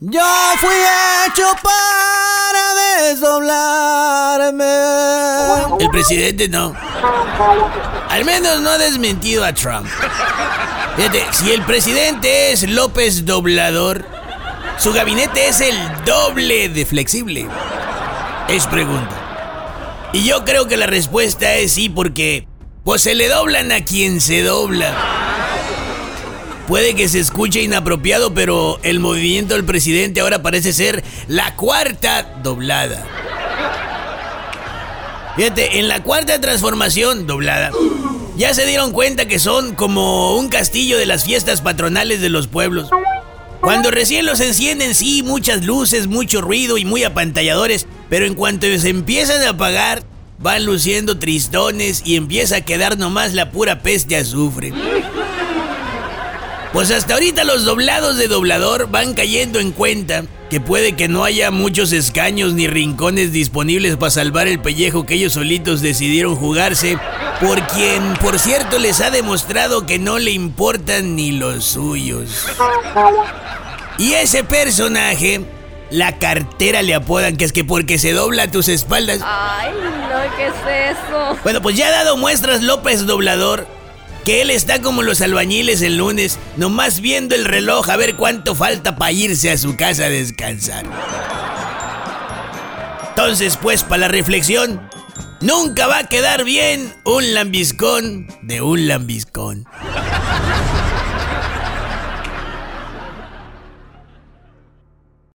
Yo fui hecho para desdoblarme. El presidente no. Al menos no ha desmentido a Trump. Fíjate, si el presidente es López Doblador, su gabinete es el doble de flexible. Es pregunta. Y yo creo que la respuesta es sí porque pues se le doblan a quien se dobla. Puede que se escuche inapropiado, pero el movimiento del presidente ahora parece ser la cuarta doblada. Fíjate, en la cuarta transformación doblada, ya se dieron cuenta que son como un castillo de las fiestas patronales de los pueblos. Cuando recién los encienden, sí, muchas luces, mucho ruido y muy apantalladores, pero en cuanto se empiezan a apagar, van luciendo tristones y empieza a quedar nomás la pura peste azufre. Pues hasta ahorita los doblados de doblador van cayendo en cuenta que puede que no haya muchos escaños ni rincones disponibles para salvar el pellejo que ellos solitos decidieron jugarse, por quien, por cierto, les ha demostrado que no le importan ni los suyos. Y ese personaje, la cartera le apodan, que es que porque se dobla a tus espaldas. Ay, no, ¿qué es eso? Bueno, pues ya ha dado muestras López Doblador que él está como los albañiles el lunes, nomás viendo el reloj a ver cuánto falta para irse a su casa a descansar. Entonces, pues, para la reflexión, nunca va a quedar bien un lambiscón de un lambiscón.